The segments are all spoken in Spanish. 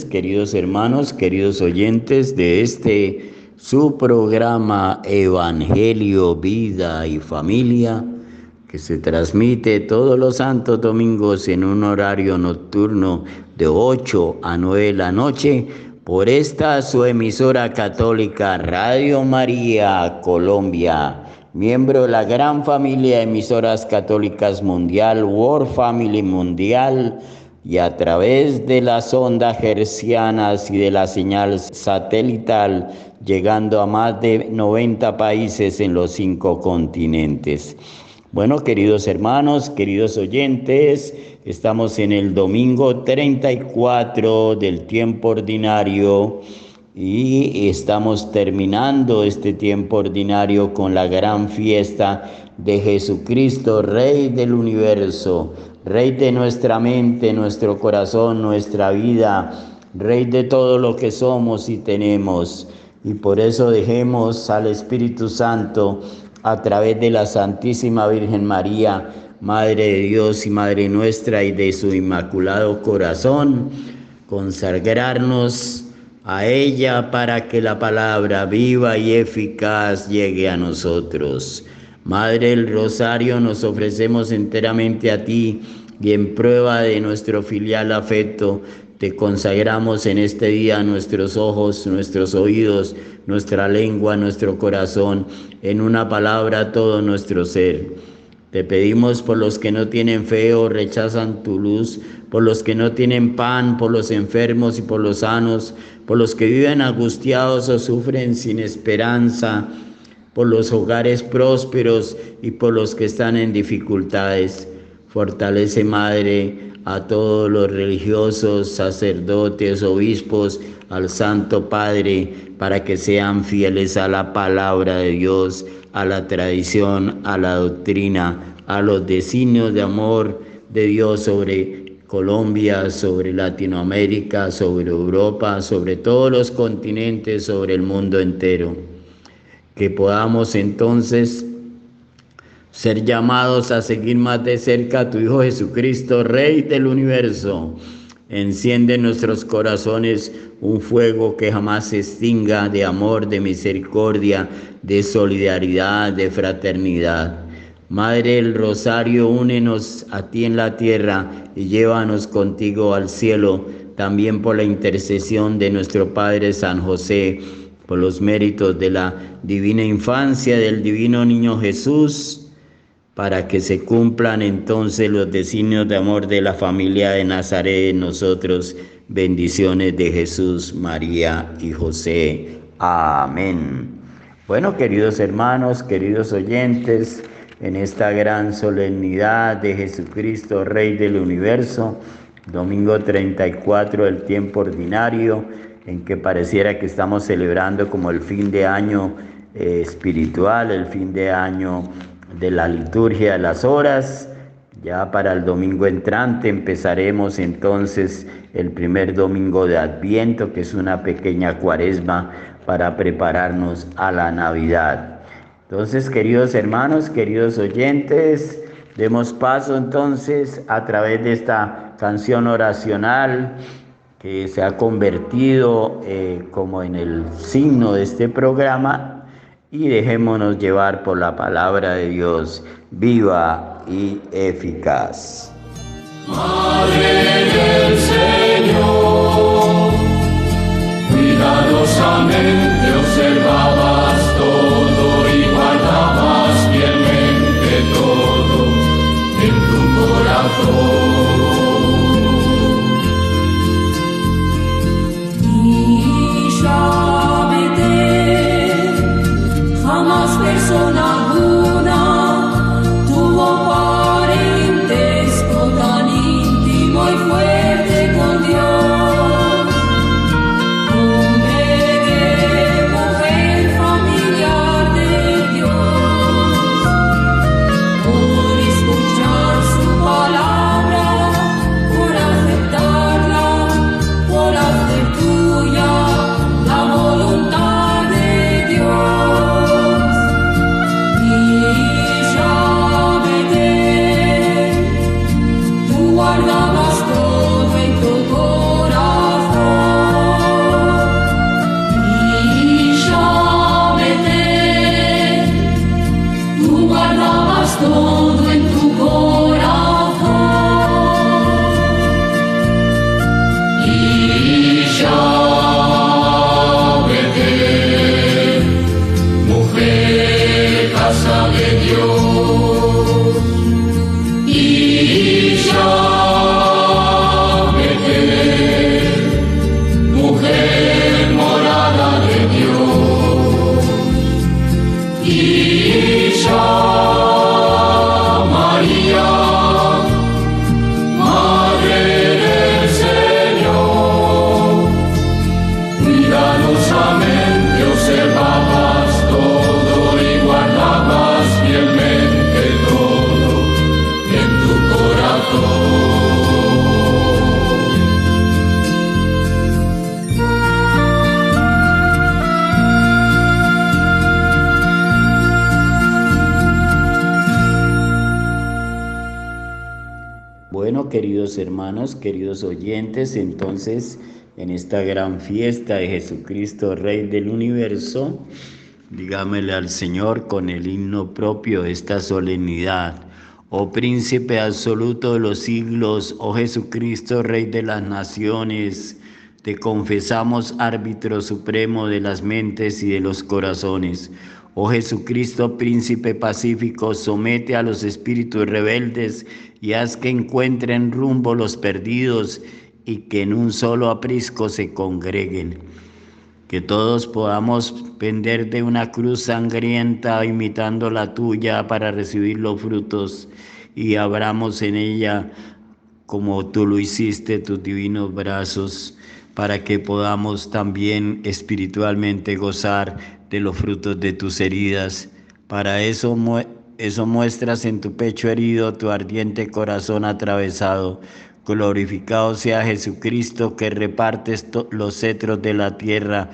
queridos hermanos, queridos oyentes de este su programa Evangelio, Vida y Familia, que se transmite todos los santos domingos en un horario nocturno de 8 a 9 de la noche por esta su emisora católica Radio María Colombia, miembro de la gran familia de emisoras católicas mundial, World Family Mundial, y a través de las ondas hercianas y de la señal satelital, llegando a más de 90 países en los cinco continentes. Bueno, queridos hermanos, queridos oyentes, estamos en el domingo 34 del tiempo ordinario y estamos terminando este tiempo ordinario con la gran fiesta de Jesucristo, Rey del universo, Rey de nuestra mente, nuestro corazón, nuestra vida, Rey de todo lo que somos y tenemos. Y por eso dejemos al Espíritu Santo a través de la Santísima Virgen María, Madre de Dios y Madre nuestra y de su Inmaculado Corazón, consagrarnos a ella para que la palabra viva y eficaz llegue a nosotros. Madre del Rosario, nos ofrecemos enteramente a ti y en prueba de nuestro filial afecto, te consagramos en este día nuestros ojos, nuestros oídos, nuestra lengua, nuestro corazón, en una palabra todo nuestro ser. Te pedimos por los que no tienen fe o rechazan tu luz, por los que no tienen pan, por los enfermos y por los sanos, por los que viven angustiados o sufren sin esperanza, por los hogares prósperos y por los que están en dificultades. Fortalece, Madre, a todos los religiosos, sacerdotes, obispos, al Santo Padre, para que sean fieles a la palabra de Dios, a la tradición, a la doctrina, a los designios de amor de Dios sobre Colombia, sobre Latinoamérica, sobre Europa, sobre todos los continentes, sobre el mundo entero. Que podamos entonces ser llamados a seguir más de cerca a tu Hijo Jesucristo, Rey del universo. Enciende en nuestros corazones un fuego que jamás se extinga de amor, de misericordia, de solidaridad, de fraternidad. Madre del Rosario, únenos a ti en la tierra y llévanos contigo al cielo, también por la intercesión de nuestro Padre San José, los méritos de la divina infancia del divino niño Jesús para que se cumplan entonces los designios de amor de la familia de Nazaret en nosotros. Bendiciones de Jesús, María y José. Amén. Bueno, queridos hermanos, queridos oyentes, en esta gran solemnidad de Jesucristo, Rey del universo, domingo 34 del tiempo ordinario, en que pareciera que estamos celebrando como el fin de año eh, espiritual, el fin de año de la liturgia de las horas. Ya para el domingo entrante empezaremos entonces el primer domingo de Adviento, que es una pequeña cuaresma para prepararnos a la Navidad. Entonces, queridos hermanos, queridos oyentes, demos paso entonces a través de esta canción oracional que se ha convertido eh, como en el signo de este programa y dejémonos llevar por la palabra de Dios viva y eficaz. Madre del Señor, cuidadosamente observabas entonces en esta gran fiesta de Jesucristo, Rey del universo, digámosle al Señor con el himno propio de esta solemnidad. Oh príncipe absoluto de los siglos, oh Jesucristo, Rey de las naciones, te confesamos árbitro supremo de las mentes y de los corazones. Oh Jesucristo, príncipe pacífico, somete a los espíritus rebeldes y haz que encuentren rumbo los perdidos y que en un solo aprisco se congreguen. Que todos podamos pender de una cruz sangrienta imitando la tuya para recibir los frutos y abramos en ella como tú lo hiciste tus divinos brazos para que podamos también espiritualmente gozar de los frutos de tus heridas. Para eso, eso muestras en tu pecho herido tu ardiente corazón atravesado. Glorificado sea Jesucristo que repartes los cetros de la tierra,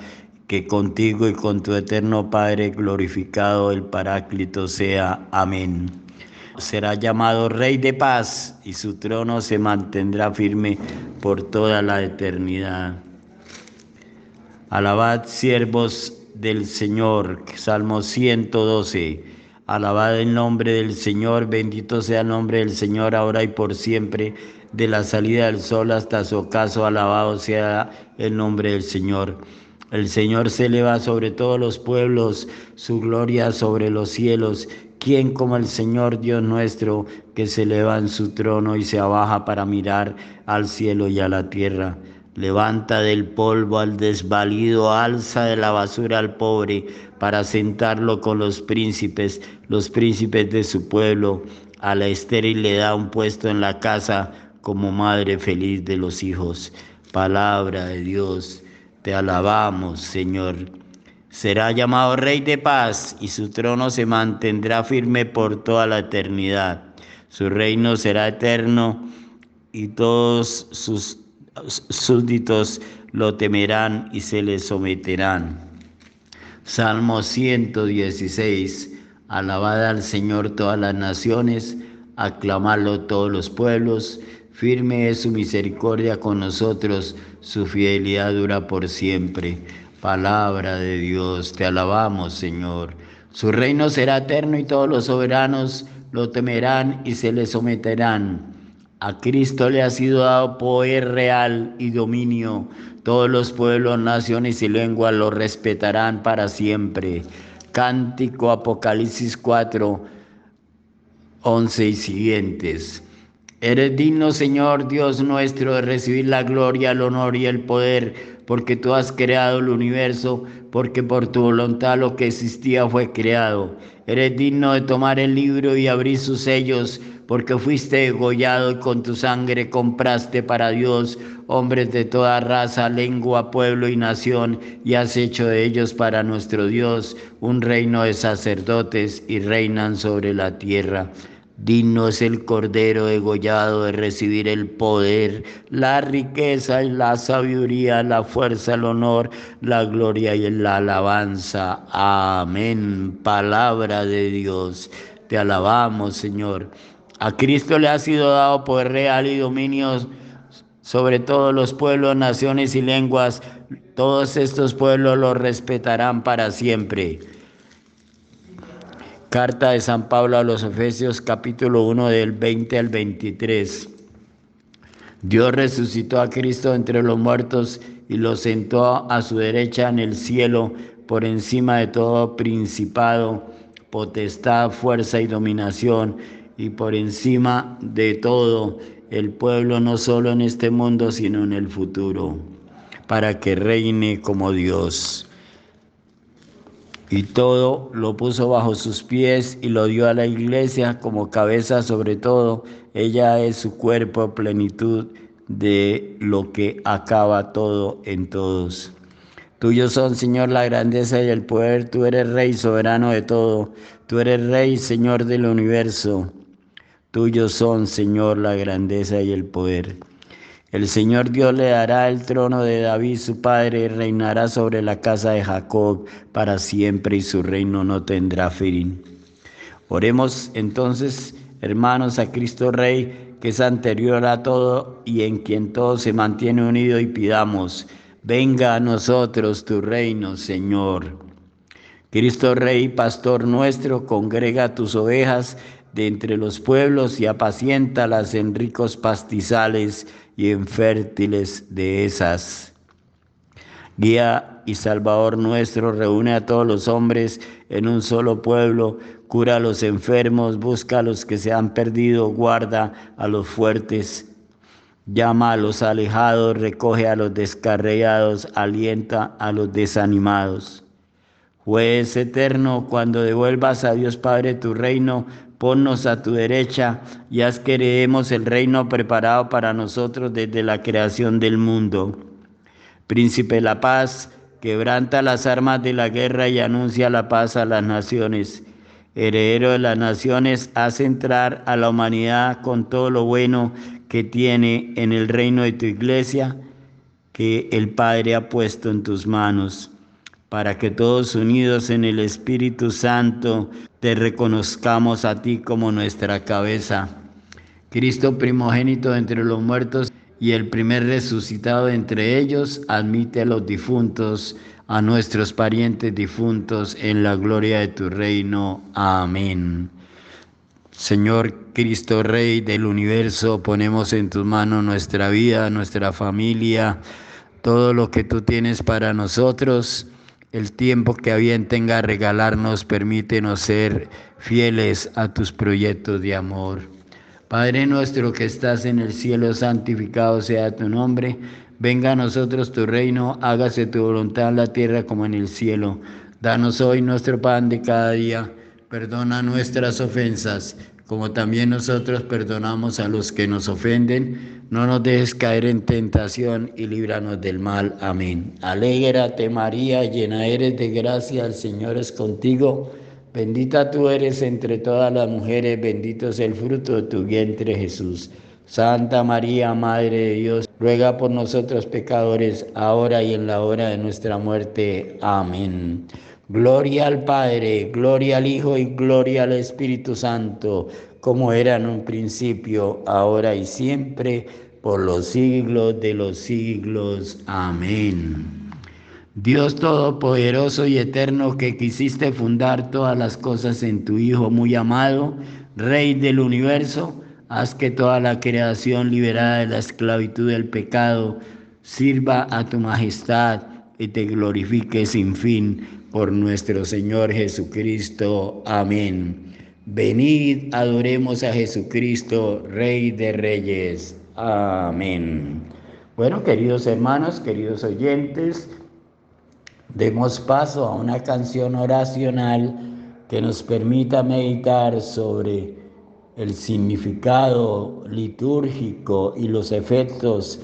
que contigo y con tu eterno Padre glorificado el Paráclito sea. Amén será llamado Rey de paz y su trono se mantendrá firme por toda la eternidad. Alabad siervos del Señor, Salmo 112. Alabad el nombre del Señor, bendito sea el nombre del Señor ahora y por siempre, de la salida del sol hasta su ocaso, alabado sea el nombre del Señor. El Señor se eleva sobre todos los pueblos, su gloria sobre los cielos ¿Quién como el Señor Dios nuestro que se eleva en su trono y se abaja para mirar al cielo y a la tierra? Levanta del polvo al desvalido, alza de la basura al pobre, para sentarlo con los príncipes, los príncipes de su pueblo. A la estéril le da un puesto en la casa como madre feliz de los hijos. Palabra de Dios, te alabamos, Señor. Será llamado Rey de paz y su trono se mantendrá firme por toda la eternidad. Su reino será eterno y todos sus súbditos lo temerán y se le someterán. Salmo 116. Alabad al Señor todas las naciones, aclamadlo todos los pueblos. Firme es su misericordia con nosotros, su fidelidad dura por siempre. Palabra de Dios, te alabamos, Señor. Su reino será eterno y todos los soberanos lo temerán y se le someterán. A Cristo le ha sido dado poder real y dominio. Todos los pueblos, naciones y lenguas lo respetarán para siempre. Cántico Apocalipsis 4, 11 y siguientes. Eres digno, Señor Dios nuestro, de recibir la gloria, el honor y el poder porque tú has creado el universo, porque por tu voluntad lo que existía fue creado. Eres digno de tomar el libro y abrir sus sellos, porque fuiste degollado y con tu sangre compraste para Dios hombres de toda raza, lengua, pueblo y nación, y has hecho de ellos para nuestro Dios un reino de sacerdotes y reinan sobre la tierra. Digno es el Cordero degollado de recibir el poder, la riqueza y la sabiduría, la fuerza, el honor, la gloria y la alabanza. Amén. Palabra de Dios. Te alabamos, Señor. A Cristo le ha sido dado poder real y dominio sobre todos los pueblos, naciones y lenguas. Todos estos pueblos lo respetarán para siempre. Carta de San Pablo a los Efesios capítulo 1 del 20 al 23. Dios resucitó a Cristo entre los muertos y lo sentó a su derecha en el cielo por encima de todo principado, potestad, fuerza y dominación y por encima de todo el pueblo no solo en este mundo sino en el futuro, para que reine como Dios y todo lo puso bajo sus pies y lo dio a la iglesia como cabeza sobre todo. Ella es su cuerpo, plenitud de lo que acaba todo en todos. Tuyos son, Señor, la grandeza y el poder. Tú eres Rey soberano de todo. Tú eres Rey, Señor del universo. Tuyos son, Señor, la grandeza y el poder. El Señor Dios le dará el trono de David su padre y reinará sobre la casa de Jacob para siempre y su reino no tendrá fin. Oremos entonces, hermanos, a Cristo Rey, que es anterior a todo y en quien todo se mantiene unido y pidamos, venga a nosotros tu reino, Señor. Cristo Rey, pastor nuestro, congrega tus ovejas de entre los pueblos y apaciéntalas en ricos pastizales y en fértiles dehesas. Guía y Salvador nuestro, reúne a todos los hombres en un solo pueblo, cura a los enfermos, busca a los que se han perdido, guarda a los fuertes, llama a los alejados, recoge a los descarriados, alienta a los desanimados. Juez eterno, cuando devuelvas a Dios Padre tu reino, ponnos a tu derecha y haz que heredemos el reino preparado para nosotros desde la creación del mundo. Príncipe de la paz, quebranta las armas de la guerra y anuncia la paz a las naciones. Heredero de las naciones, haz entrar a la humanidad con todo lo bueno que tiene en el reino de tu iglesia, que el Padre ha puesto en tus manos para que todos unidos en el Espíritu Santo te reconozcamos a ti como nuestra cabeza. Cristo primogénito entre los muertos y el primer resucitado entre ellos, admite a los difuntos, a nuestros parientes difuntos, en la gloria de tu reino. Amén. Señor Cristo Rey del universo, ponemos en tus manos nuestra vida, nuestra familia, todo lo que tú tienes para nosotros el tiempo que a bien tenga regalarnos, permítenos ser fieles a tus proyectos de amor. Padre nuestro que estás en el cielo, santificado sea tu nombre. Venga a nosotros tu reino, hágase tu voluntad en la tierra como en el cielo. Danos hoy nuestro pan de cada día. Perdona nuestras ofensas, como también nosotros perdonamos a los que nos ofenden. No nos dejes caer en tentación y líbranos del mal. Amén. Alégrate María, llena eres de gracia, el Señor es contigo. Bendita tú eres entre todas las mujeres, bendito es el fruto de tu vientre Jesús. Santa María, Madre de Dios, ruega por nosotros pecadores, ahora y en la hora de nuestra muerte. Amén. Gloria al Padre, gloria al Hijo y gloria al Espíritu Santo, como era en un principio, ahora y siempre, por los siglos de los siglos. Amén. Dios Todopoderoso y Eterno, que quisiste fundar todas las cosas en tu Hijo muy amado, Rey del universo, haz que toda la creación liberada de la esclavitud del pecado sirva a tu majestad y te glorifique sin fin por nuestro Señor Jesucristo. Amén. Venid, adoremos a Jesucristo, Rey de Reyes. Amén. Bueno, queridos hermanos, queridos oyentes, demos paso a una canción oracional que nos permita meditar sobre el significado litúrgico y los efectos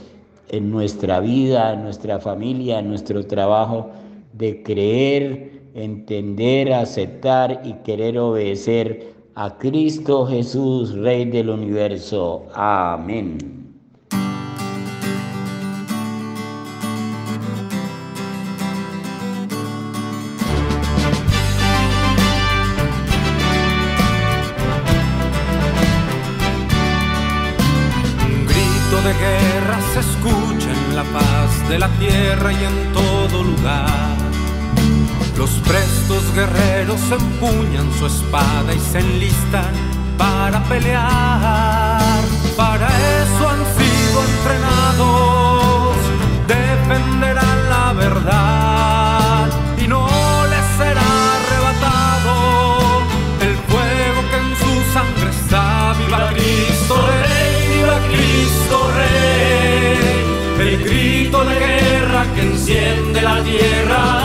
en nuestra vida, en nuestra familia, en nuestro trabajo de creer, entender, aceptar y querer obedecer a Cristo Jesús, Rey del universo. Amén. Grito de guerra se escucha en la paz de la tierra y en todo lugar. Los prestos guerreros empuñan su espada y se enlistan para pelear. Para eso han sido entrenados, defenderán la verdad y no les será arrebatado el fuego que en su sangre está. Viva Cristo Rey, viva Cristo Rey, el grito de guerra que enciende la tierra.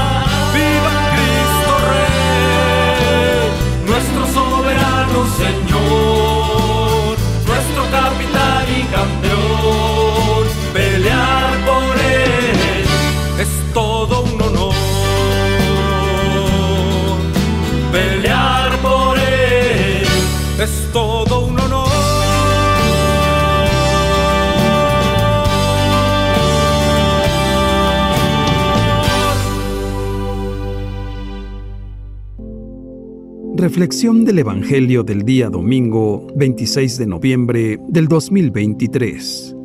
Reflexión del Evangelio del día domingo 26 de noviembre del 2023.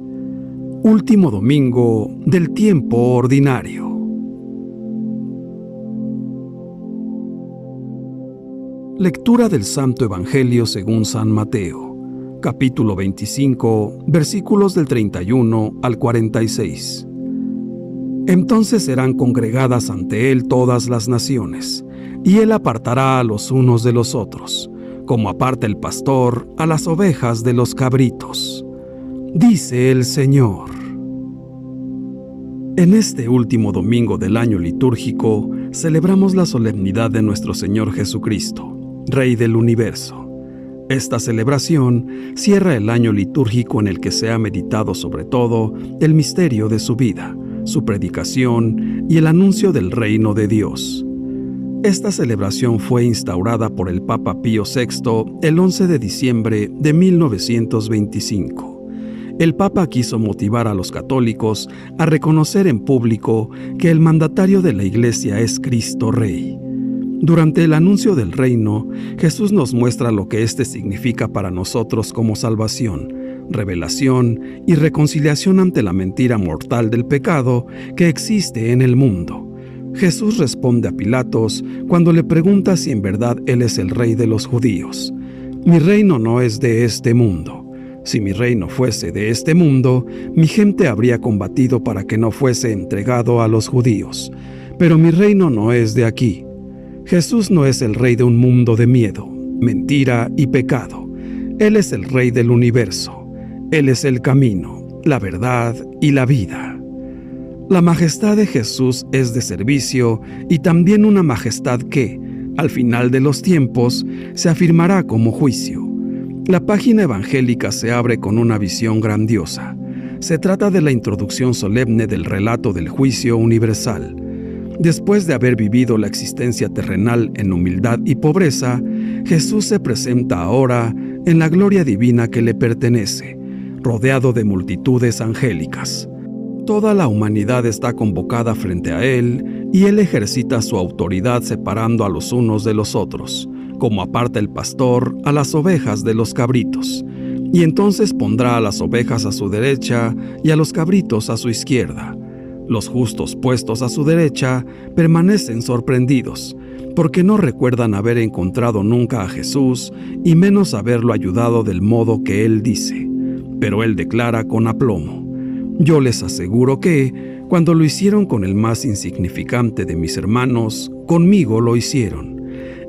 Último domingo del tiempo ordinario. Lectura del Santo Evangelio según San Mateo, capítulo 25, versículos del 31 al 46. Entonces serán congregadas ante él todas las naciones y él apartará a los unos de los otros, como aparta el pastor a las ovejas de los cabritos. Dice el Señor. En este último domingo del año litúrgico celebramos la solemnidad de nuestro Señor Jesucristo, Rey del universo. Esta celebración cierra el año litúrgico en el que se ha meditado sobre todo el misterio de su vida, su predicación y el anuncio del reino de Dios. Esta celebración fue instaurada por el Papa Pío VI el 11 de diciembre de 1925. El Papa quiso motivar a los católicos a reconocer en público que el mandatario de la Iglesia es Cristo Rey. Durante el anuncio del reino, Jesús nos muestra lo que éste significa para nosotros como salvación, revelación y reconciliación ante la mentira mortal del pecado que existe en el mundo. Jesús responde a Pilatos cuando le pregunta si en verdad Él es el rey de los judíos. Mi reino no es de este mundo. Si mi reino fuese de este mundo, mi gente habría combatido para que no fuese entregado a los judíos. Pero mi reino no es de aquí. Jesús no es el rey de un mundo de miedo, mentira y pecado. Él es el rey del universo. Él es el camino, la verdad y la vida. La majestad de Jesús es de servicio y también una majestad que, al final de los tiempos, se afirmará como juicio. La página evangélica se abre con una visión grandiosa. Se trata de la introducción solemne del relato del juicio universal. Después de haber vivido la existencia terrenal en humildad y pobreza, Jesús se presenta ahora en la gloria divina que le pertenece, rodeado de multitudes angélicas. Toda la humanidad está convocada frente a Él y Él ejercita su autoridad separando a los unos de los otros, como aparta el pastor a las ovejas de los cabritos. Y entonces pondrá a las ovejas a su derecha y a los cabritos a su izquierda. Los justos puestos a su derecha permanecen sorprendidos, porque no recuerdan haber encontrado nunca a Jesús y menos haberlo ayudado del modo que Él dice. Pero Él declara con aplomo, yo les aseguro que, cuando lo hicieron con el más insignificante de mis hermanos, conmigo lo hicieron.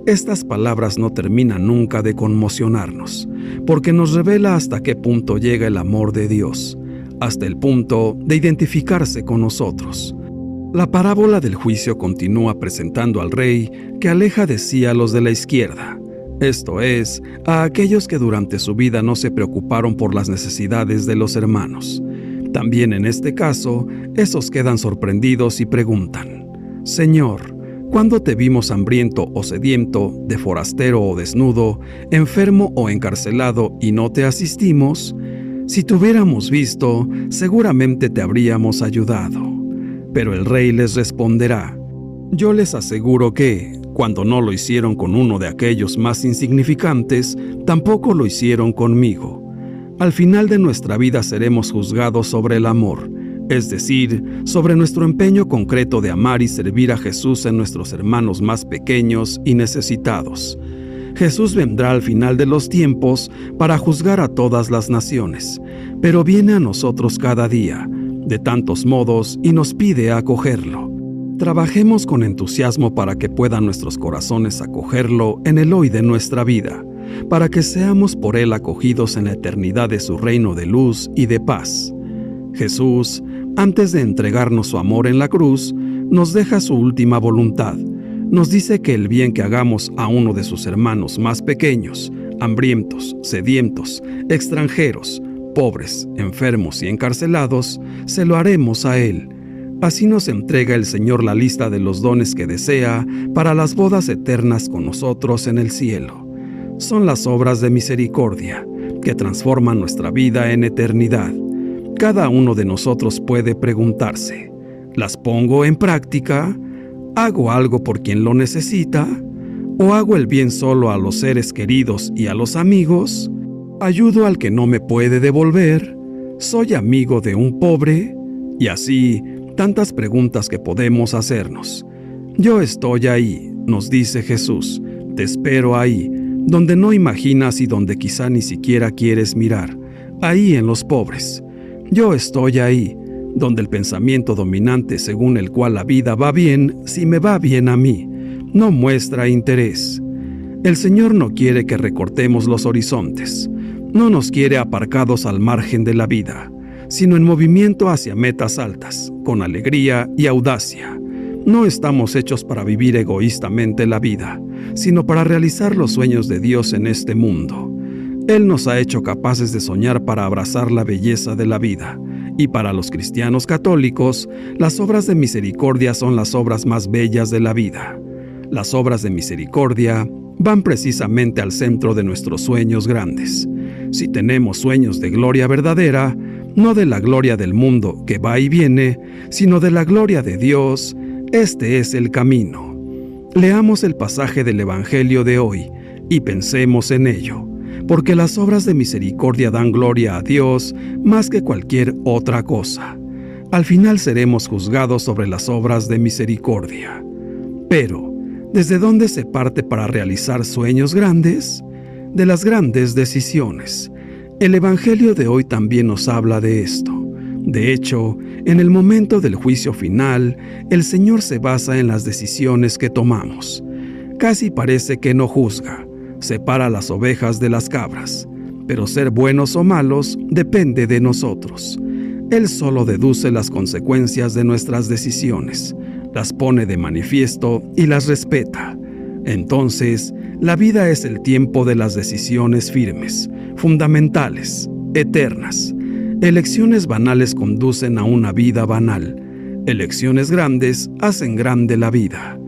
Estas palabras no terminan nunca de conmocionarnos, porque nos revela hasta qué punto llega el amor de Dios, hasta el punto de identificarse con nosotros. La parábola del juicio continúa presentando al rey que aleja de sí a los de la izquierda, esto es, a aquellos que durante su vida no se preocuparon por las necesidades de los hermanos. También en este caso, esos quedan sorprendidos y preguntan, Señor, ¿cuándo te vimos hambriento o sediento, de forastero o desnudo, enfermo o encarcelado y no te asistimos? Si te hubiéramos visto, seguramente te habríamos ayudado. Pero el rey les responderá, yo les aseguro que, cuando no lo hicieron con uno de aquellos más insignificantes, tampoco lo hicieron conmigo. Al final de nuestra vida seremos juzgados sobre el amor, es decir, sobre nuestro empeño concreto de amar y servir a Jesús en nuestros hermanos más pequeños y necesitados. Jesús vendrá al final de los tiempos para juzgar a todas las naciones, pero viene a nosotros cada día, de tantos modos, y nos pide acogerlo. Trabajemos con entusiasmo para que puedan nuestros corazones acogerlo en el hoy de nuestra vida para que seamos por Él acogidos en la eternidad de su reino de luz y de paz. Jesús, antes de entregarnos su amor en la cruz, nos deja su última voluntad. Nos dice que el bien que hagamos a uno de sus hermanos más pequeños, hambrientos, sedientos, extranjeros, pobres, enfermos y encarcelados, se lo haremos a Él. Así nos entrega el Señor la lista de los dones que desea para las bodas eternas con nosotros en el cielo. Son las obras de misericordia que transforman nuestra vida en eternidad. Cada uno de nosotros puede preguntarse, ¿las pongo en práctica? ¿Hago algo por quien lo necesita? ¿O hago el bien solo a los seres queridos y a los amigos? ¿Ayudo al que no me puede devolver? ¿Soy amigo de un pobre? Y así, tantas preguntas que podemos hacernos. Yo estoy ahí, nos dice Jesús, te espero ahí, donde no imaginas y donde quizá ni siquiera quieres mirar, ahí en los pobres. Yo estoy ahí, donde el pensamiento dominante según el cual la vida va bien si me va bien a mí, no muestra interés. El Señor no quiere que recortemos los horizontes, no nos quiere aparcados al margen de la vida, sino en movimiento hacia metas altas, con alegría y audacia. No estamos hechos para vivir egoístamente la vida, sino para realizar los sueños de Dios en este mundo. Él nos ha hecho capaces de soñar para abrazar la belleza de la vida, y para los cristianos católicos, las obras de misericordia son las obras más bellas de la vida. Las obras de misericordia van precisamente al centro de nuestros sueños grandes. Si tenemos sueños de gloria verdadera, no de la gloria del mundo que va y viene, sino de la gloria de Dios, este es el camino. Leamos el pasaje del Evangelio de hoy y pensemos en ello, porque las obras de misericordia dan gloria a Dios más que cualquier otra cosa. Al final seremos juzgados sobre las obras de misericordia. Pero, ¿desde dónde se parte para realizar sueños grandes? De las grandes decisiones. El Evangelio de hoy también nos habla de esto. De hecho, en el momento del juicio final, el Señor se basa en las decisiones que tomamos. Casi parece que no juzga, separa las ovejas de las cabras, pero ser buenos o malos depende de nosotros. Él solo deduce las consecuencias de nuestras decisiones, las pone de manifiesto y las respeta. Entonces, la vida es el tiempo de las decisiones firmes, fundamentales, eternas Elecciones banales conducen a una vida banal. Elecciones grandes hacen grande la vida.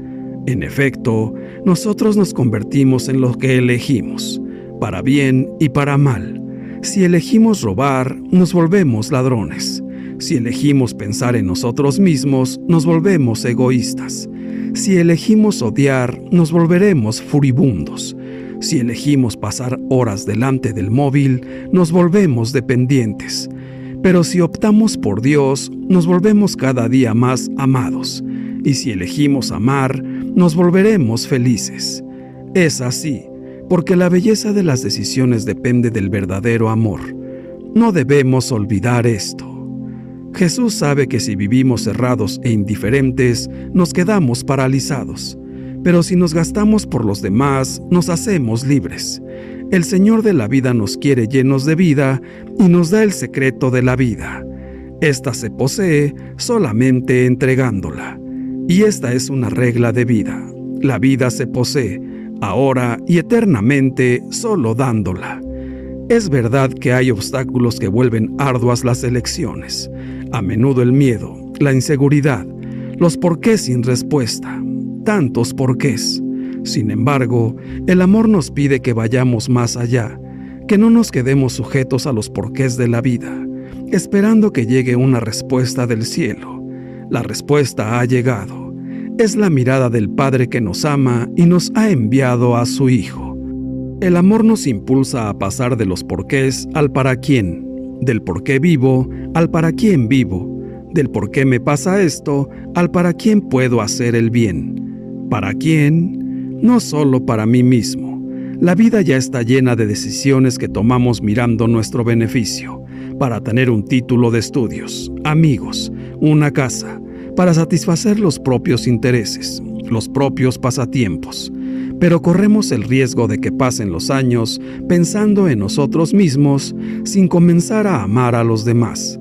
En efecto, nosotros nos convertimos en lo que elegimos, para bien y para mal. Si elegimos robar, nos volvemos ladrones. Si elegimos pensar en nosotros mismos, nos volvemos egoístas. Si elegimos odiar, nos volveremos furibundos. Si elegimos pasar horas delante del móvil, nos volvemos dependientes. Pero si optamos por Dios, nos volvemos cada día más amados, y si elegimos amar, nos volveremos felices. Es así, porque la belleza de las decisiones depende del verdadero amor. No debemos olvidar esto. Jesús sabe que si vivimos cerrados e indiferentes, nos quedamos paralizados, pero si nos gastamos por los demás, nos hacemos libres. El Señor de la vida nos quiere llenos de vida y nos da el secreto de la vida. Esta se posee solamente entregándola. Y esta es una regla de vida. La vida se posee ahora y eternamente solo dándola. Es verdad que hay obstáculos que vuelven arduas las elecciones, a menudo el miedo, la inseguridad, los porqués sin respuesta, tantos porqués. Sin embargo, el amor nos pide que vayamos más allá, que no nos quedemos sujetos a los porqués de la vida, esperando que llegue una respuesta del cielo. La respuesta ha llegado. Es la mirada del Padre que nos ama y nos ha enviado a su Hijo. El amor nos impulsa a pasar de los porqués al para quién, del por qué vivo al para quién vivo, del por qué me pasa esto al para quién puedo hacer el bien. ¿Para quién? No solo para mí mismo. La vida ya está llena de decisiones que tomamos mirando nuestro beneficio, para tener un título de estudios, amigos, una casa, para satisfacer los propios intereses, los propios pasatiempos. Pero corremos el riesgo de que pasen los años pensando en nosotros mismos sin comenzar a amar a los demás.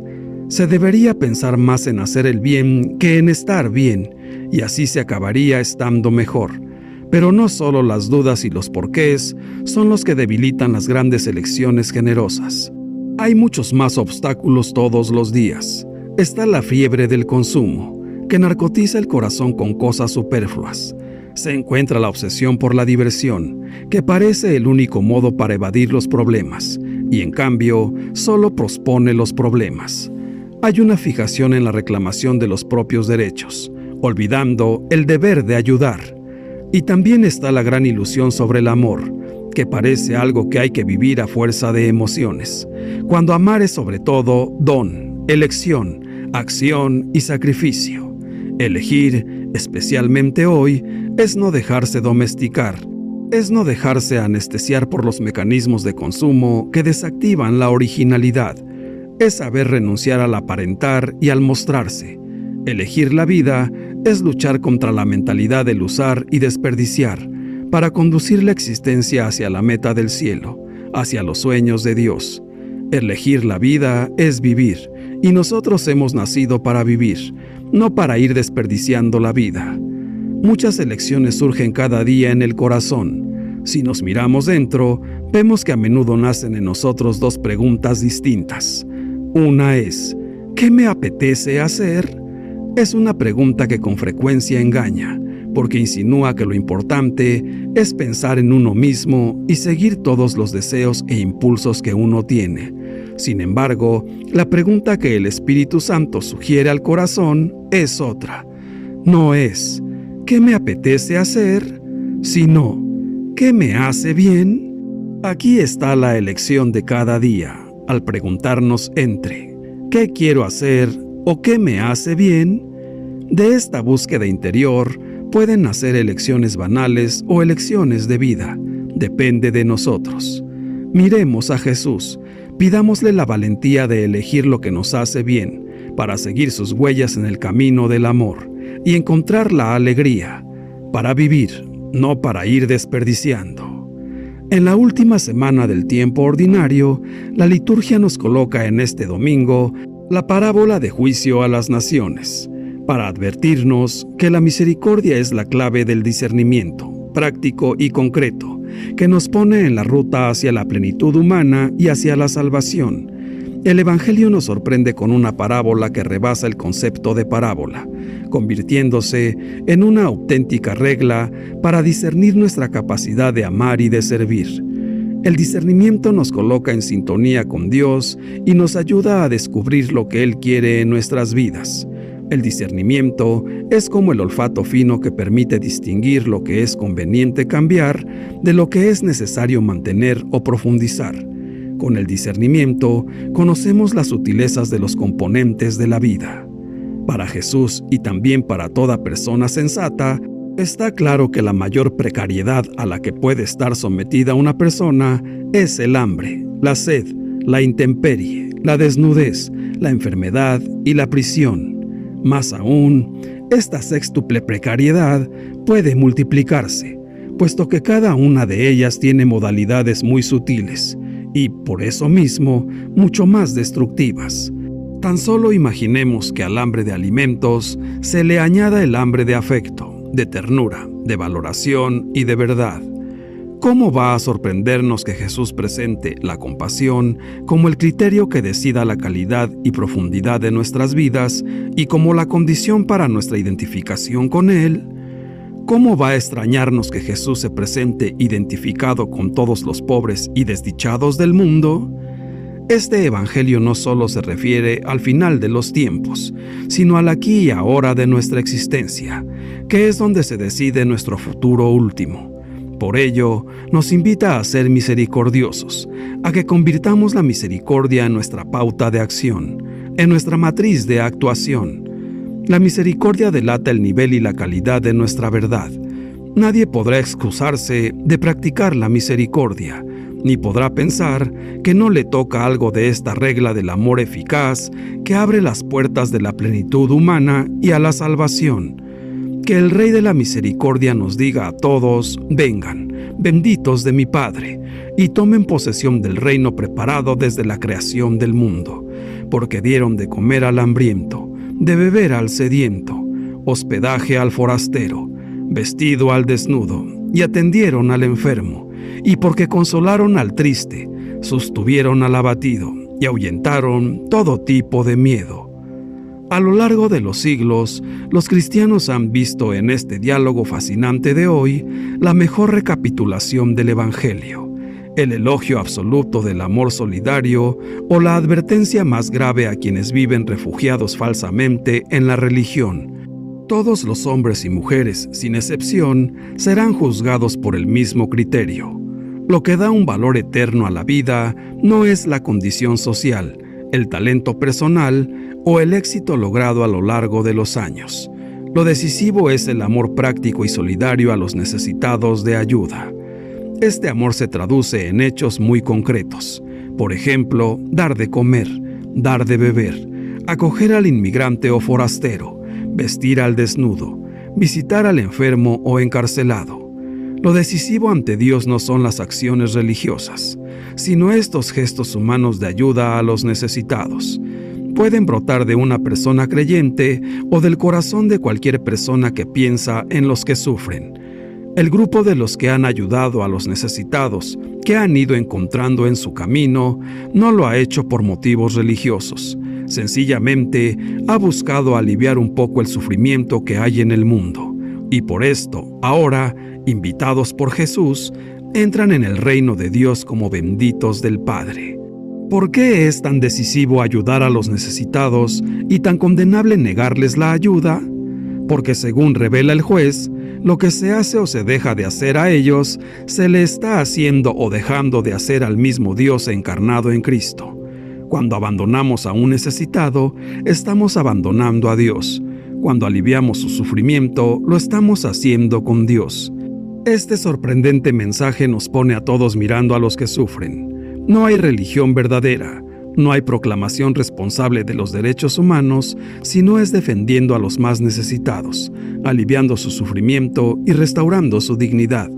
Se debería pensar más en hacer el bien que en estar bien, y así se acabaría estando mejor pero no solo las dudas y los porqués son los que debilitan las grandes elecciones generosas. Hay muchos más obstáculos todos los días. Está la fiebre del consumo, que narcotiza el corazón con cosas superfluas. Se encuentra la obsesión por la diversión, que parece el único modo para evadir los problemas, y en cambio solo prospone los problemas. Hay una fijación en la reclamación de los propios derechos, olvidando el deber de ayudar. Y también está la gran ilusión sobre el amor, que parece algo que hay que vivir a fuerza de emociones, cuando amar es sobre todo don, elección, acción y sacrificio. Elegir, especialmente hoy, es no dejarse domesticar, es no dejarse anestesiar por los mecanismos de consumo que desactivan la originalidad, es saber renunciar al aparentar y al mostrarse. Elegir la vida es luchar contra la mentalidad del usar y desperdiciar, para conducir la existencia hacia la meta del cielo, hacia los sueños de Dios. Elegir la vida es vivir, y nosotros hemos nacido para vivir, no para ir desperdiciando la vida. Muchas elecciones surgen cada día en el corazón. Si nos miramos dentro, vemos que a menudo nacen en nosotros dos preguntas distintas. Una es, ¿qué me apetece hacer? Es una pregunta que con frecuencia engaña porque insinúa que lo importante es pensar en uno mismo y seguir todos los deseos e impulsos que uno tiene. Sin embargo, la pregunta que el Espíritu Santo sugiere al corazón es otra. No es, ¿qué me apetece hacer? sino, ¿qué me hace bien? Aquí está la elección de cada día, al preguntarnos entre, ¿qué quiero hacer o qué me hace bien? De esta búsqueda interior, Pueden nacer elecciones banales o elecciones de vida, depende de nosotros. Miremos a Jesús, pidámosle la valentía de elegir lo que nos hace bien, para seguir sus huellas en el camino del amor y encontrar la alegría, para vivir, no para ir desperdiciando. En la última semana del tiempo ordinario, la liturgia nos coloca en este domingo la parábola de juicio a las naciones para advertirnos que la misericordia es la clave del discernimiento, práctico y concreto, que nos pone en la ruta hacia la plenitud humana y hacia la salvación. El Evangelio nos sorprende con una parábola que rebasa el concepto de parábola, convirtiéndose en una auténtica regla para discernir nuestra capacidad de amar y de servir. El discernimiento nos coloca en sintonía con Dios y nos ayuda a descubrir lo que Él quiere en nuestras vidas. El discernimiento es como el olfato fino que permite distinguir lo que es conveniente cambiar de lo que es necesario mantener o profundizar. Con el discernimiento conocemos las sutilezas de los componentes de la vida. Para Jesús y también para toda persona sensata, está claro que la mayor precariedad a la que puede estar sometida una persona es el hambre, la sed, la intemperie, la desnudez, la enfermedad y la prisión. Más aún, esta sextuple precariedad puede multiplicarse, puesto que cada una de ellas tiene modalidades muy sutiles y, por eso mismo, mucho más destructivas. Tan solo imaginemos que al hambre de alimentos se le añada el hambre de afecto, de ternura, de valoración y de verdad. ¿Cómo va a sorprendernos que Jesús presente la compasión como el criterio que decida la calidad y profundidad de nuestras vidas y como la condición para nuestra identificación con Él? ¿Cómo va a extrañarnos que Jesús se presente identificado con todos los pobres y desdichados del mundo? Este Evangelio no solo se refiere al final de los tiempos, sino al aquí y ahora de nuestra existencia, que es donde se decide nuestro futuro último. Por ello, nos invita a ser misericordiosos, a que convirtamos la misericordia en nuestra pauta de acción, en nuestra matriz de actuación. La misericordia delata el nivel y la calidad de nuestra verdad. Nadie podrá excusarse de practicar la misericordia, ni podrá pensar que no le toca algo de esta regla del amor eficaz que abre las puertas de la plenitud humana y a la salvación que el Rey de la Misericordia nos diga a todos, vengan, benditos de mi Padre, y tomen posesión del reino preparado desde la creación del mundo, porque dieron de comer al hambriento, de beber al sediento, hospedaje al forastero, vestido al desnudo, y atendieron al enfermo, y porque consolaron al triste, sostuvieron al abatido, y ahuyentaron todo tipo de miedo. A lo largo de los siglos, los cristianos han visto en este diálogo fascinante de hoy la mejor recapitulación del Evangelio, el elogio absoluto del amor solidario o la advertencia más grave a quienes viven refugiados falsamente en la religión. Todos los hombres y mujeres, sin excepción, serán juzgados por el mismo criterio. Lo que da un valor eterno a la vida no es la condición social, el talento personal o el éxito logrado a lo largo de los años. Lo decisivo es el amor práctico y solidario a los necesitados de ayuda. Este amor se traduce en hechos muy concretos. Por ejemplo, dar de comer, dar de beber, acoger al inmigrante o forastero, vestir al desnudo, visitar al enfermo o encarcelado, lo decisivo ante Dios no son las acciones religiosas, sino estos gestos humanos de ayuda a los necesitados. Pueden brotar de una persona creyente o del corazón de cualquier persona que piensa en los que sufren. El grupo de los que han ayudado a los necesitados, que han ido encontrando en su camino, no lo ha hecho por motivos religiosos. Sencillamente ha buscado aliviar un poco el sufrimiento que hay en el mundo. Y por esto, ahora, invitados por Jesús, entran en el reino de Dios como benditos del Padre. ¿Por qué es tan decisivo ayudar a los necesitados y tan condenable negarles la ayuda? Porque según revela el juez, lo que se hace o se deja de hacer a ellos, se le está haciendo o dejando de hacer al mismo Dios encarnado en Cristo. Cuando abandonamos a un necesitado, estamos abandonando a Dios. Cuando aliviamos su sufrimiento, lo estamos haciendo con Dios. Este sorprendente mensaje nos pone a todos mirando a los que sufren. No hay religión verdadera, no hay proclamación responsable de los derechos humanos si no es defendiendo a los más necesitados, aliviando su sufrimiento y restaurando su dignidad.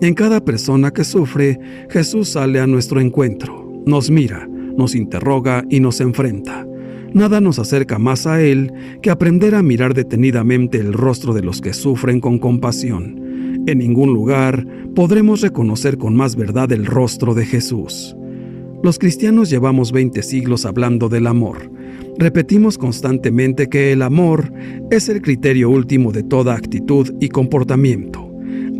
En cada persona que sufre, Jesús sale a nuestro encuentro, nos mira, nos interroga y nos enfrenta. Nada nos acerca más a Él que aprender a mirar detenidamente el rostro de los que sufren con compasión en ningún lugar podremos reconocer con más verdad el rostro de Jesús. Los cristianos llevamos 20 siglos hablando del amor. Repetimos constantemente que el amor es el criterio último de toda actitud y comportamiento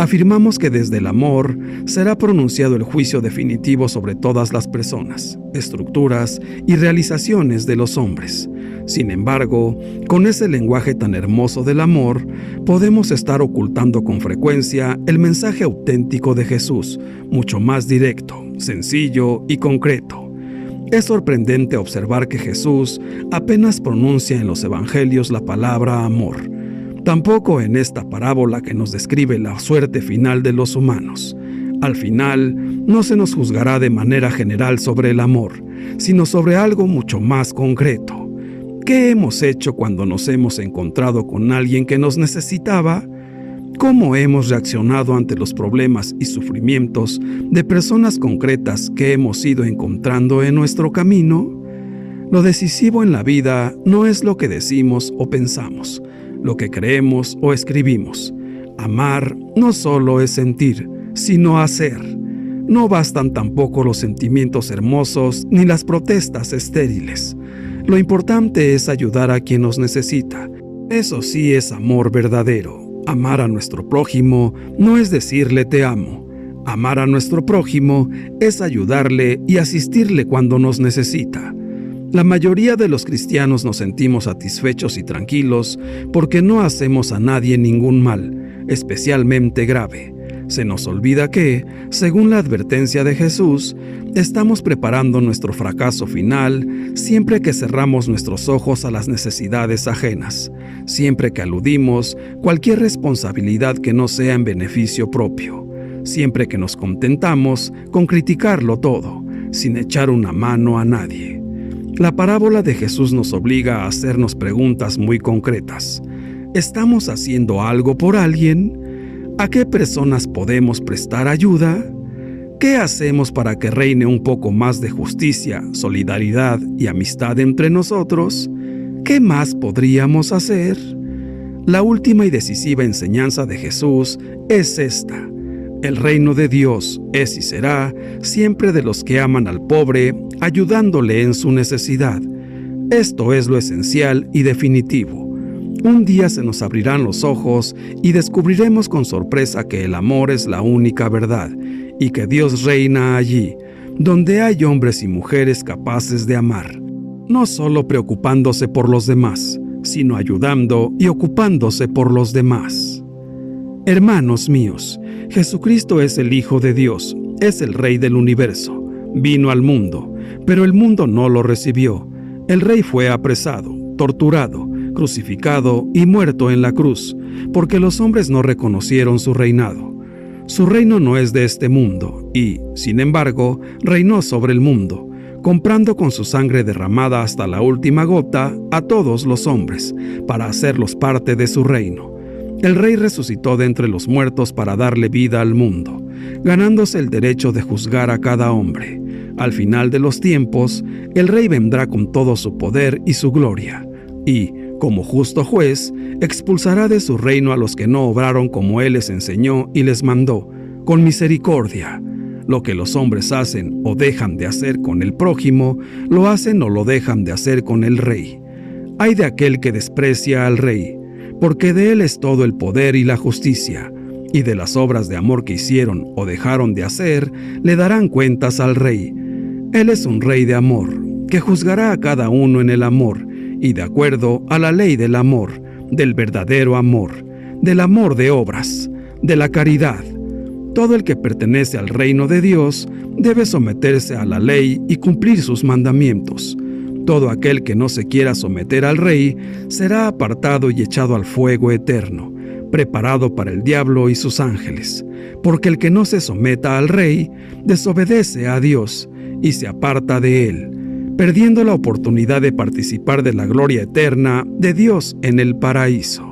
afirmamos que desde el amor será pronunciado el juicio definitivo sobre todas las personas, estructuras y realizaciones de los hombres. Sin embargo, con ese lenguaje tan hermoso del amor, podemos estar ocultando con frecuencia el mensaje auténtico de Jesús, mucho más directo, sencillo y concreto. Es sorprendente observar que Jesús apenas pronuncia en los Evangelios la palabra amor, Tampoco en esta parábola que nos describe la suerte final de los humanos. Al final, no se nos juzgará de manera general sobre el amor, sino sobre algo mucho más concreto. ¿Qué hemos hecho cuando nos hemos encontrado con alguien que nos necesitaba? ¿Cómo hemos reaccionado ante los problemas y sufrimientos de personas concretas que hemos ido encontrando en nuestro camino? Lo decisivo en la vida no es lo que decimos o pensamos, lo que creemos o escribimos. Amar no solo es sentir, sino hacer. No bastan tampoco los sentimientos hermosos ni las protestas estériles. Lo importante es ayudar a quien nos necesita. Eso sí es amor verdadero. Amar a nuestro prójimo no es decirle te amo. Amar a nuestro prójimo es ayudarle y asistirle cuando nos necesita. La mayoría de los cristianos nos sentimos satisfechos y tranquilos porque no hacemos a nadie ningún mal, especialmente grave. Se nos olvida que, según la advertencia de Jesús, estamos preparando nuestro fracaso final siempre que cerramos nuestros ojos a las necesidades ajenas, siempre que aludimos cualquier responsabilidad que no sea en beneficio propio, siempre que nos contentamos con criticarlo todo, sin echar una mano a nadie. La parábola de Jesús nos obliga a hacernos preguntas muy concretas. ¿Estamos haciendo algo por alguien? ¿A qué personas podemos prestar ayuda? ¿Qué hacemos para que reine un poco más de justicia, solidaridad y amistad entre nosotros? ¿Qué más podríamos hacer? La última y decisiva enseñanza de Jesús es esta. El reino de Dios es y será siempre de los que aman al pobre, ayudándole en su necesidad. Esto es lo esencial y definitivo. Un día se nos abrirán los ojos y descubriremos con sorpresa que el amor es la única verdad y que Dios reina allí, donde hay hombres y mujeres capaces de amar, no solo preocupándose por los demás, sino ayudando y ocupándose por los demás. Hermanos míos, Jesucristo es el Hijo de Dios, es el Rey del universo, vino al mundo, pero el mundo no lo recibió. El Rey fue apresado, torturado, crucificado y muerto en la cruz, porque los hombres no reconocieron su reinado. Su reino no es de este mundo y, sin embargo, reinó sobre el mundo, comprando con su sangre derramada hasta la última gota a todos los hombres, para hacerlos parte de su reino. El rey resucitó de entre los muertos para darle vida al mundo, ganándose el derecho de juzgar a cada hombre. Al final de los tiempos, el rey vendrá con todo su poder y su gloria, y, como justo juez, expulsará de su reino a los que no obraron como Él les enseñó y les mandó, con misericordia. Lo que los hombres hacen o dejan de hacer con el prójimo, lo hacen o lo dejan de hacer con el rey. Hay de aquel que desprecia al rey, porque de él es todo el poder y la justicia, y de las obras de amor que hicieron o dejaron de hacer, le darán cuentas al rey. Él es un rey de amor, que juzgará a cada uno en el amor, y de acuerdo a la ley del amor, del verdadero amor, del amor de obras, de la caridad. Todo el que pertenece al reino de Dios debe someterse a la ley y cumplir sus mandamientos. Todo aquel que no se quiera someter al rey será apartado y echado al fuego eterno, preparado para el diablo y sus ángeles, porque el que no se someta al rey desobedece a Dios y se aparta de él perdiendo la oportunidad de participar de la gloria eterna de Dios en el paraíso.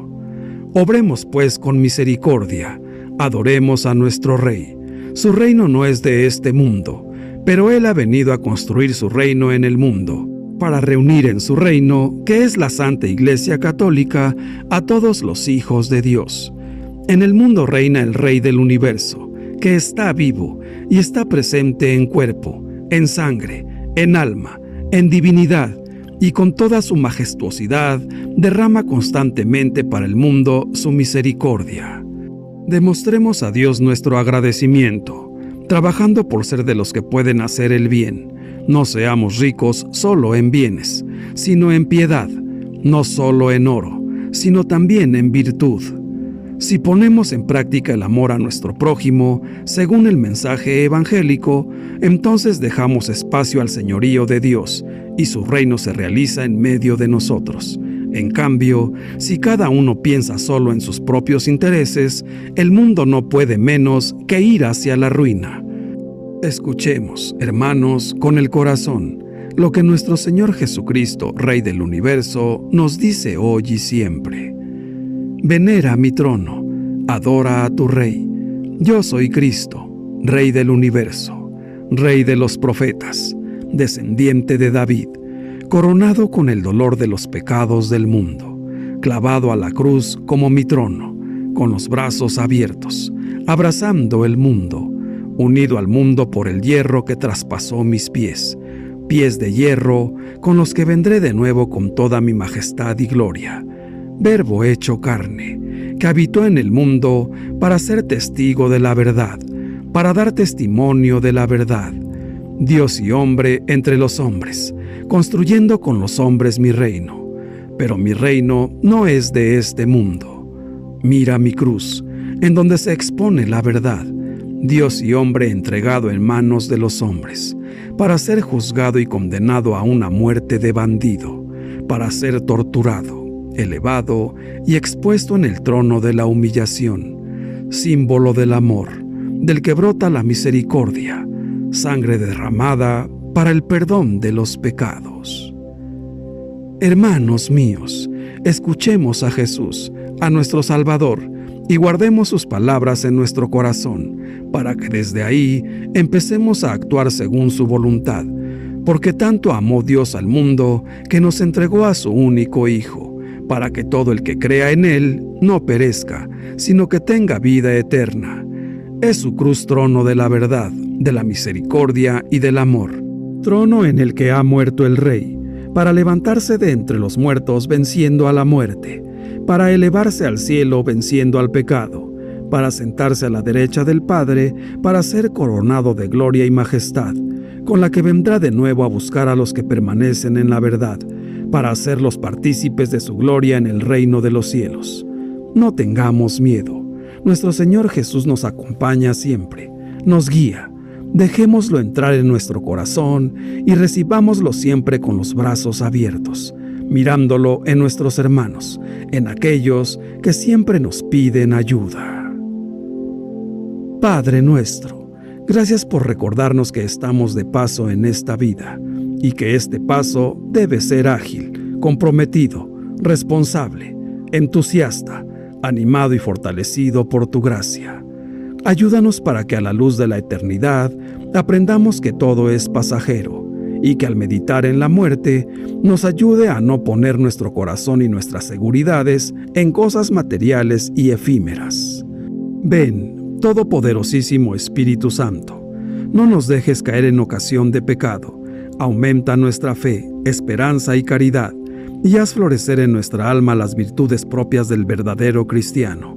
Obremos pues con misericordia, adoremos a nuestro Rey. Su reino no es de este mundo, pero Él ha venido a construir su reino en el mundo, para reunir en su reino, que es la Santa Iglesia Católica, a todos los hijos de Dios. En el mundo reina el Rey del universo, que está vivo y está presente en cuerpo, en sangre, en alma, en divinidad y con toda su majestuosidad derrama constantemente para el mundo su misericordia. Demostremos a Dios nuestro agradecimiento, trabajando por ser de los que pueden hacer el bien. No seamos ricos solo en bienes, sino en piedad, no solo en oro, sino también en virtud si ponemos en práctica el amor a nuestro prójimo, según el mensaje evangélico, entonces dejamos espacio al señorío de Dios y su reino se realiza en medio de nosotros. En cambio, si cada uno piensa solo en sus propios intereses, el mundo no puede menos que ir hacia la ruina. Escuchemos, hermanos, con el corazón, lo que nuestro Señor Jesucristo, Rey del universo, nos dice hoy y siempre. Venera mi trono, adora a tu Rey. Yo soy Cristo, Rey del universo, Rey de los profetas, descendiente de David, coronado con el dolor de los pecados del mundo, clavado a la cruz como mi trono, con los brazos abiertos, abrazando el mundo, unido al mundo por el hierro que traspasó mis pies, pies de hierro con los que vendré de nuevo con toda mi majestad y gloria verbo hecho carne, que habitó en el mundo para ser testigo de la verdad, para dar testimonio de la verdad, Dios y hombre entre los hombres, construyendo con los hombres mi reino. Pero mi reino no es de este mundo. Mira mi cruz, en donde se expone la verdad, Dios y hombre entregado en manos de los hombres, para ser juzgado y condenado a una muerte de bandido, para ser torturado elevado y expuesto en el trono de la humillación, símbolo del amor, del que brota la misericordia, sangre derramada para el perdón de los pecados. Hermanos míos, escuchemos a Jesús, a nuestro Salvador, y guardemos sus palabras en nuestro corazón, para que desde ahí empecemos a actuar según su voluntad, porque tanto amó Dios al mundo que nos entregó a su único Hijo para que todo el que crea en Él no perezca, sino que tenga vida eterna. Es su cruz trono de la verdad, de la misericordia y del amor, trono en el que ha muerto el Rey, para levantarse de entre los muertos venciendo a la muerte, para elevarse al cielo venciendo al pecado, para sentarse a la derecha del Padre, para ser coronado de gloria y majestad, con la que vendrá de nuevo a buscar a los que permanecen en la verdad, para hacerlos partícipes de su gloria en el reino de los cielos. No tengamos miedo. Nuestro Señor Jesús nos acompaña siempre, nos guía. Dejémoslo entrar en nuestro corazón y recibámoslo siempre con los brazos abiertos, mirándolo en nuestros hermanos, en aquellos que siempre nos piden ayuda. Padre nuestro, gracias por recordarnos que estamos de paso en esta vida y que este paso debe ser ágil, comprometido, responsable, entusiasta, animado y fortalecido por tu gracia. Ayúdanos para que a la luz de la eternidad aprendamos que todo es pasajero y que al meditar en la muerte nos ayude a no poner nuestro corazón y nuestras seguridades en cosas materiales y efímeras. Ven, Todopoderosísimo Espíritu Santo, no nos dejes caer en ocasión de pecado, aumenta nuestra fe, esperanza y caridad y haz florecer en nuestra alma las virtudes propias del verdadero cristiano.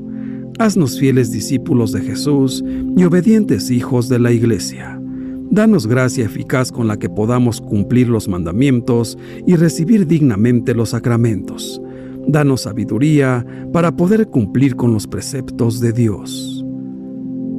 Haznos fieles discípulos de Jesús y obedientes hijos de la Iglesia. Danos gracia eficaz con la que podamos cumplir los mandamientos y recibir dignamente los sacramentos. Danos sabiduría para poder cumplir con los preceptos de Dios.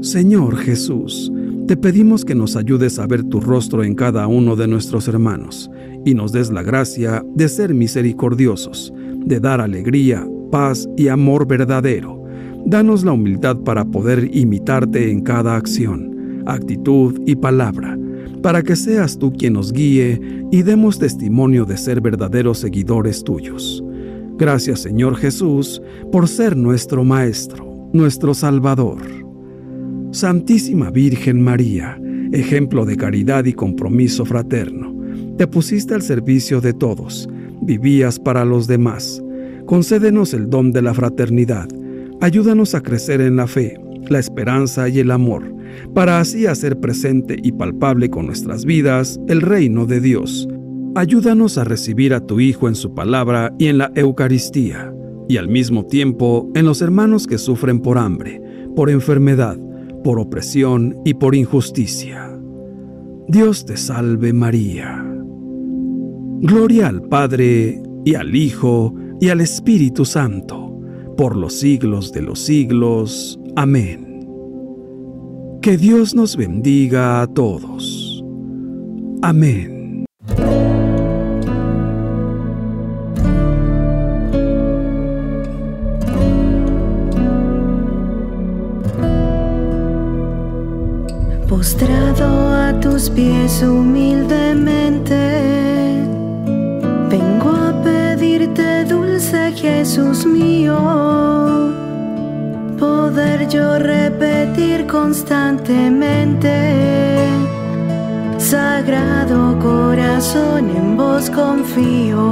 Señor Jesús, te pedimos que nos ayudes a ver tu rostro en cada uno de nuestros hermanos y nos des la gracia de ser misericordiosos, de dar alegría, paz y amor verdadero. Danos la humildad para poder imitarte en cada acción, actitud y palabra, para que seas tú quien nos guíe y demos testimonio de ser verdaderos seguidores tuyos. Gracias Señor Jesús por ser nuestro Maestro, nuestro Salvador. Santísima Virgen María, ejemplo de caridad y compromiso fraterno, te pusiste al servicio de todos, vivías para los demás. Concédenos el don de la fraternidad, ayúdanos a crecer en la fe, la esperanza y el amor, para así hacer presente y palpable con nuestras vidas el reino de Dios. Ayúdanos a recibir a tu Hijo en su palabra y en la Eucaristía, y al mismo tiempo en los hermanos que sufren por hambre, por enfermedad, por opresión y por injusticia. Dios te salve María. Gloria al Padre y al Hijo y al Espíritu Santo, por los siglos de los siglos. Amén. Que Dios nos bendiga a todos. Amén. Pies humildemente, vengo a pedirte, dulce Jesús mío, poder yo repetir constantemente. Sagrado corazón, en vos confío.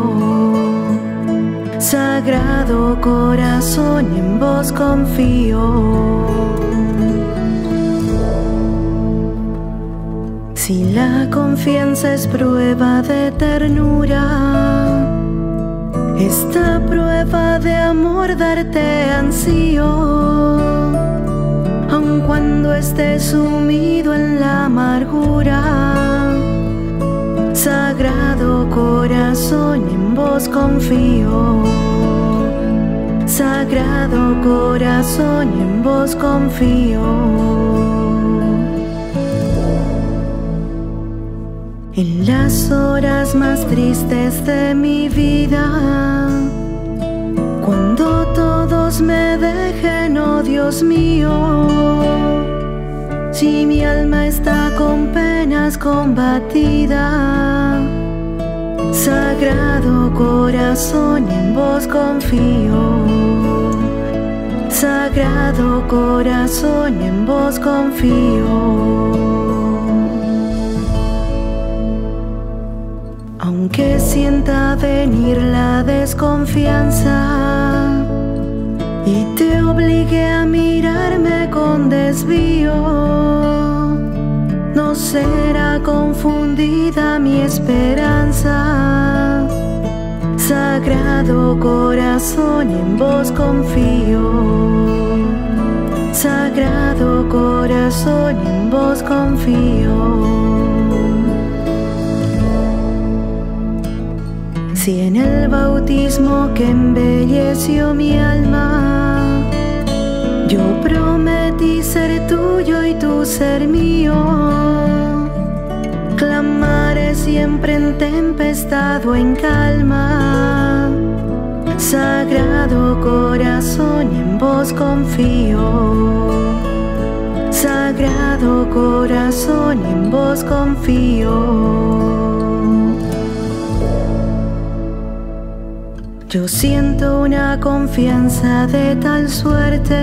Sagrado corazón, en vos confío. Si la confianza es prueba de ternura, esta prueba de amor darte ansío, aun cuando estés sumido en la amargura. Sagrado corazón, en vos confío. Sagrado corazón, en vos confío. En las horas más tristes de mi vida, cuando todos me dejen, oh Dios mío, si mi alma está con penas combatida, Sagrado corazón, en vos confío. Sagrado corazón, en vos confío. Aunque sienta venir la desconfianza y te obligue a mirarme con desvío, no será confundida mi esperanza. Sagrado corazón, en vos confío. Sagrado corazón, en vos confío. Si en el bautismo que embelleció mi alma, yo prometí ser tuyo y tú ser mío, clamaré siempre en tempestad o en calma. Sagrado corazón, en vos confío. Sagrado corazón, en vos confío. Yo siento una confianza de tal suerte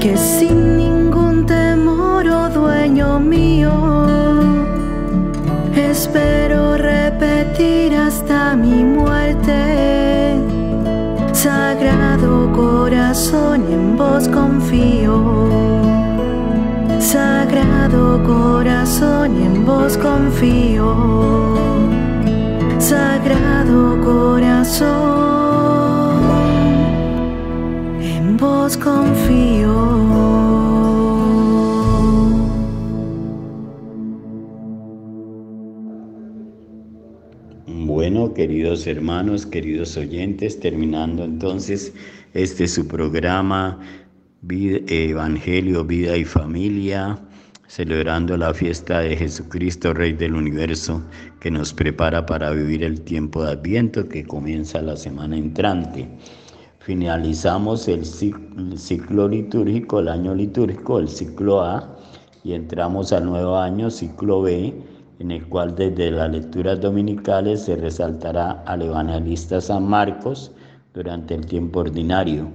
que sin ningún temor, oh dueño mío, espero repetir hasta mi muerte. Sagrado corazón, en vos confío. Sagrado corazón, en vos confío. Sagrado corazón, en vos confío. Bueno, queridos hermanos, queridos oyentes, terminando entonces este su programa Evangelio, Vida y Familia, celebrando la fiesta de Jesucristo, Rey del Universo, que nos prepara para vivir el tiempo de Adviento que comienza la semana entrante. Finalizamos el cic- el ciclo litúrgico, el año litúrgico, el ciclo A, y entramos al nuevo año, ciclo B, en el cual desde las lecturas dominicales se resaltará al evangelista San Marcos durante el tiempo ordinario.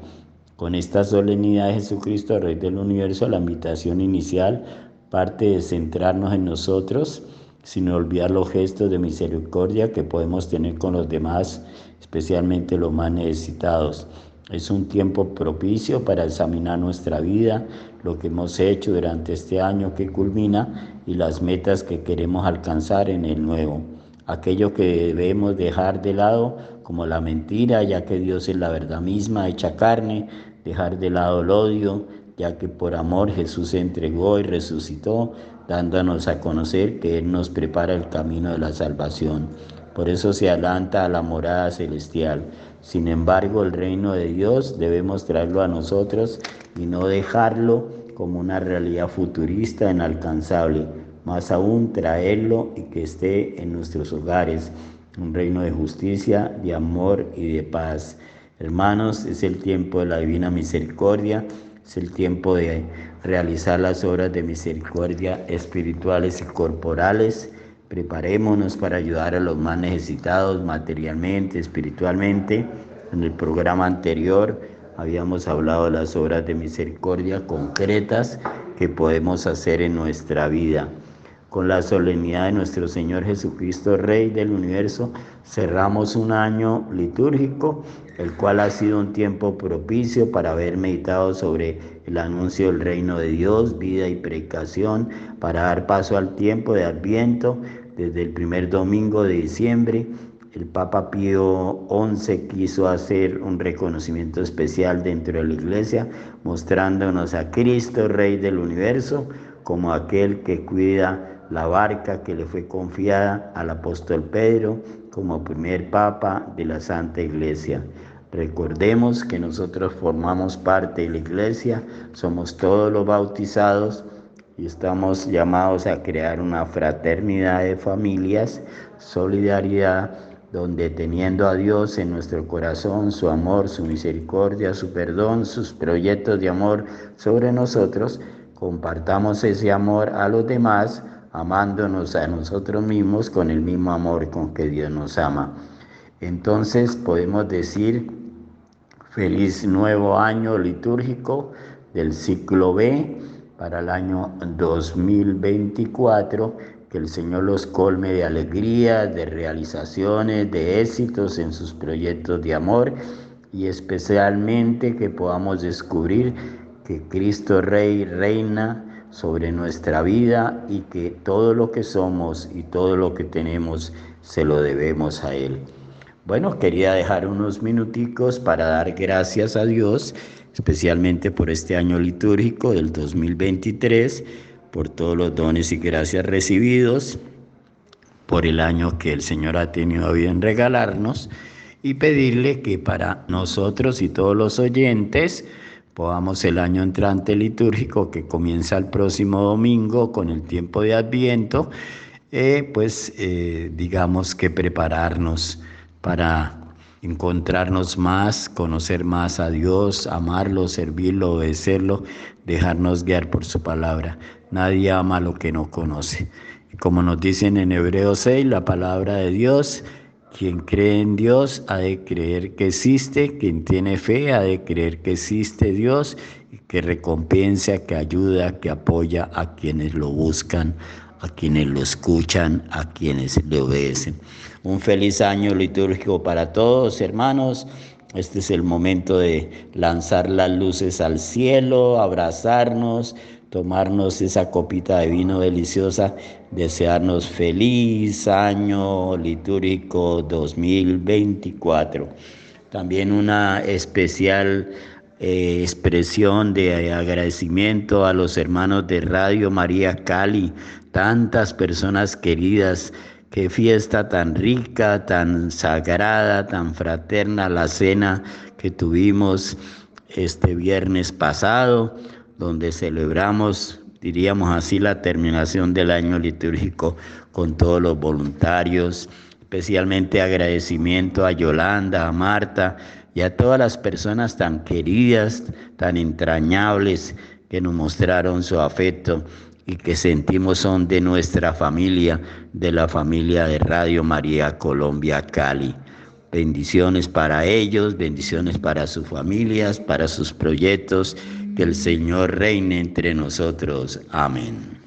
Con esta solemnidad de Jesucristo, Rey del Universo, la invitación inicial parte de centrarnos en nosotros, sin olvidar los gestos de misericordia que podemos tener con los demás, especialmente los más necesitados. Es un tiempo propicio para examinar nuestra vida, lo que hemos hecho durante este año que culmina y las metas que queremos alcanzar en el nuevo. Aquello que debemos dejar de lado, como la mentira, ya que Dios es la verdad misma hecha carne, dejar de lado el odio, ya que por amor Jesús se entregó y resucitó, dándonos a conocer que Él nos prepara el camino de la salvación. Por eso se adelanta a la morada celestial. Sin embargo, el reino de Dios debemos traerlo a nosotros y no dejarlo como una realidad futurista inalcanzable, más aún traerlo y que esté en nuestros hogares, un reino de justicia, de amor y de paz. Hermanos, es el tiempo de la divina misericordia, es el tiempo de realizar las obras de misericordia espirituales y corporales. Preparémonos para ayudar a los más necesitados materialmente, espiritualmente. En el programa anterior habíamos hablado de las obras de misericordia concretas que podemos hacer en nuestra vida. Con la solemnidad de nuestro Señor Jesucristo, Rey del universo, cerramos un año litúrgico, el cual ha sido un tiempo propicio para haber meditado sobre el anuncio del reino de Dios, vida y predicación, para dar paso al tiempo de Adviento desde el primer domingo de diciembre. El Papa Pío XI quiso hacer un reconocimiento especial dentro de la iglesia, mostrándonos a Cristo, Rey del universo, como aquel que cuida la barca que le fue confiada al apóstol Pedro como primer papa de la Santa Iglesia. Recordemos que nosotros formamos parte de la iglesia, somos todos los bautizados y estamos llamados a crear una fraternidad de familias, solidaridad, donde teniendo a Dios en nuestro corazón, su amor, su misericordia, su perdón, sus proyectos de amor sobre nosotros, compartamos ese amor a los demás, amándonos a nosotros mismos con el mismo amor con que Dios nos ama. Entonces podemos decir feliz nuevo año litúrgico del ciclo B para el año 2024, que el Señor los colme de alegría, de realizaciones, de éxitos en sus proyectos de amor y especialmente que podamos descubrir que Cristo Rey reina sobre nuestra vida y que todo lo que somos y todo lo que tenemos se lo debemos a Él. Bueno, quería dejar unos minuticos para dar gracias a Dios, especialmente por este año litúrgico del 2023, por todos los dones y gracias recibidos, por el año que el Señor ha tenido bien regalarnos y pedirle que para nosotros y todos los oyentes podamos el año entrante litúrgico que comienza el próximo domingo con el tiempo de Adviento, eh, pues eh, digamos que prepararnos para encontrarnos más, conocer más a Dios, amarlo, servirlo, obedecerlo, dejarnos guiar por su palabra. Nadie ama lo que no conoce. Como nos dicen en Hebreos 6, la palabra de Dios, quien cree en Dios ha de creer que existe, quien tiene fe ha de creer que existe Dios, que recompensa, que ayuda, que apoya a quienes lo buscan, a quienes lo escuchan, a quienes le obedecen. Un feliz año litúrgico para todos, hermanos. Este es el momento de lanzar las luces al cielo, abrazarnos, tomarnos esa copita de vino deliciosa, desearnos feliz año litúrgico 2024. También una especial eh, expresión de agradecimiento a los hermanos de Radio María Cali, tantas personas queridas. Qué fiesta tan rica, tan sagrada, tan fraterna la cena que tuvimos este viernes pasado, donde celebramos, diríamos así, la terminación del año litúrgico con todos los voluntarios, especialmente agradecimiento a Yolanda, a Marta y a todas las personas tan queridas, tan entrañables que nos mostraron su afecto y que sentimos son de nuestra familia, de la familia de Radio María Colombia Cali. Bendiciones para ellos, bendiciones para sus familias, para sus proyectos. Que el Señor reine entre nosotros. Amén.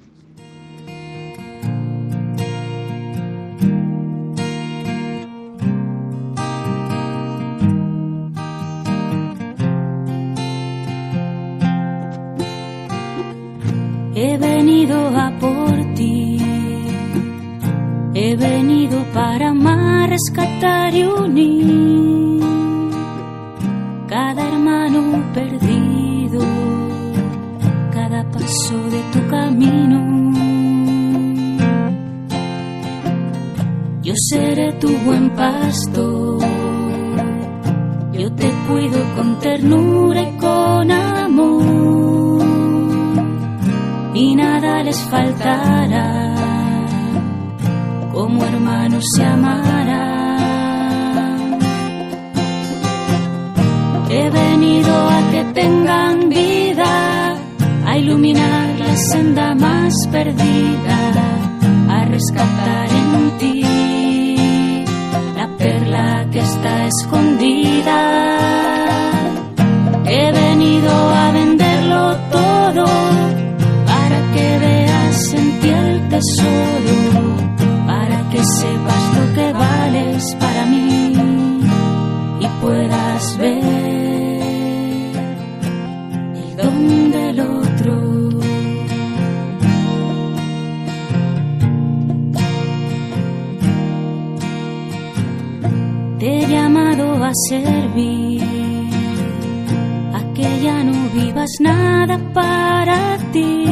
He venido a por ti, he venido para amar, rescatar y unir tu buen pastor, yo te cuido con ternura y con amor. Y nada les faltará, como hermanos se amarán. He venido a que tengan vida, a iluminar la senda más perdida, a rescatar en ti escondida. He venido a venderlo todo para que veas en ti el tesoro, a servir, a que ya no vivas nada para ti.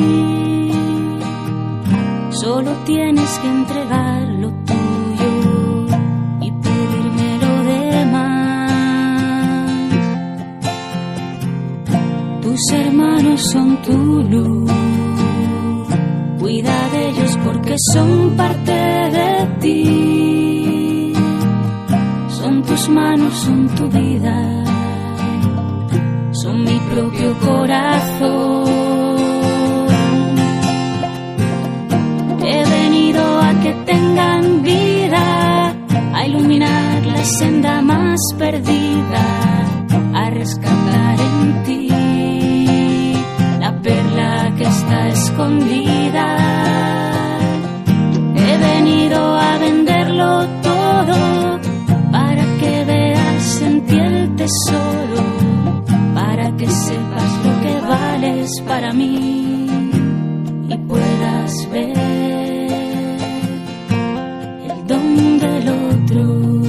Solo tienes que entregar lo tuyo y pedirme lo demás. Tus hermanos son tu luz, cuida de ellos porque son parte de ti. Tus manos, son tu vida son mi propio corazón. He venido a que tengan vida, a iluminar la senda más perdida, a rescatar en ti la perla que está escondida. He venido a solo para que sepas lo que vales para mí y puedas ver el don del otro.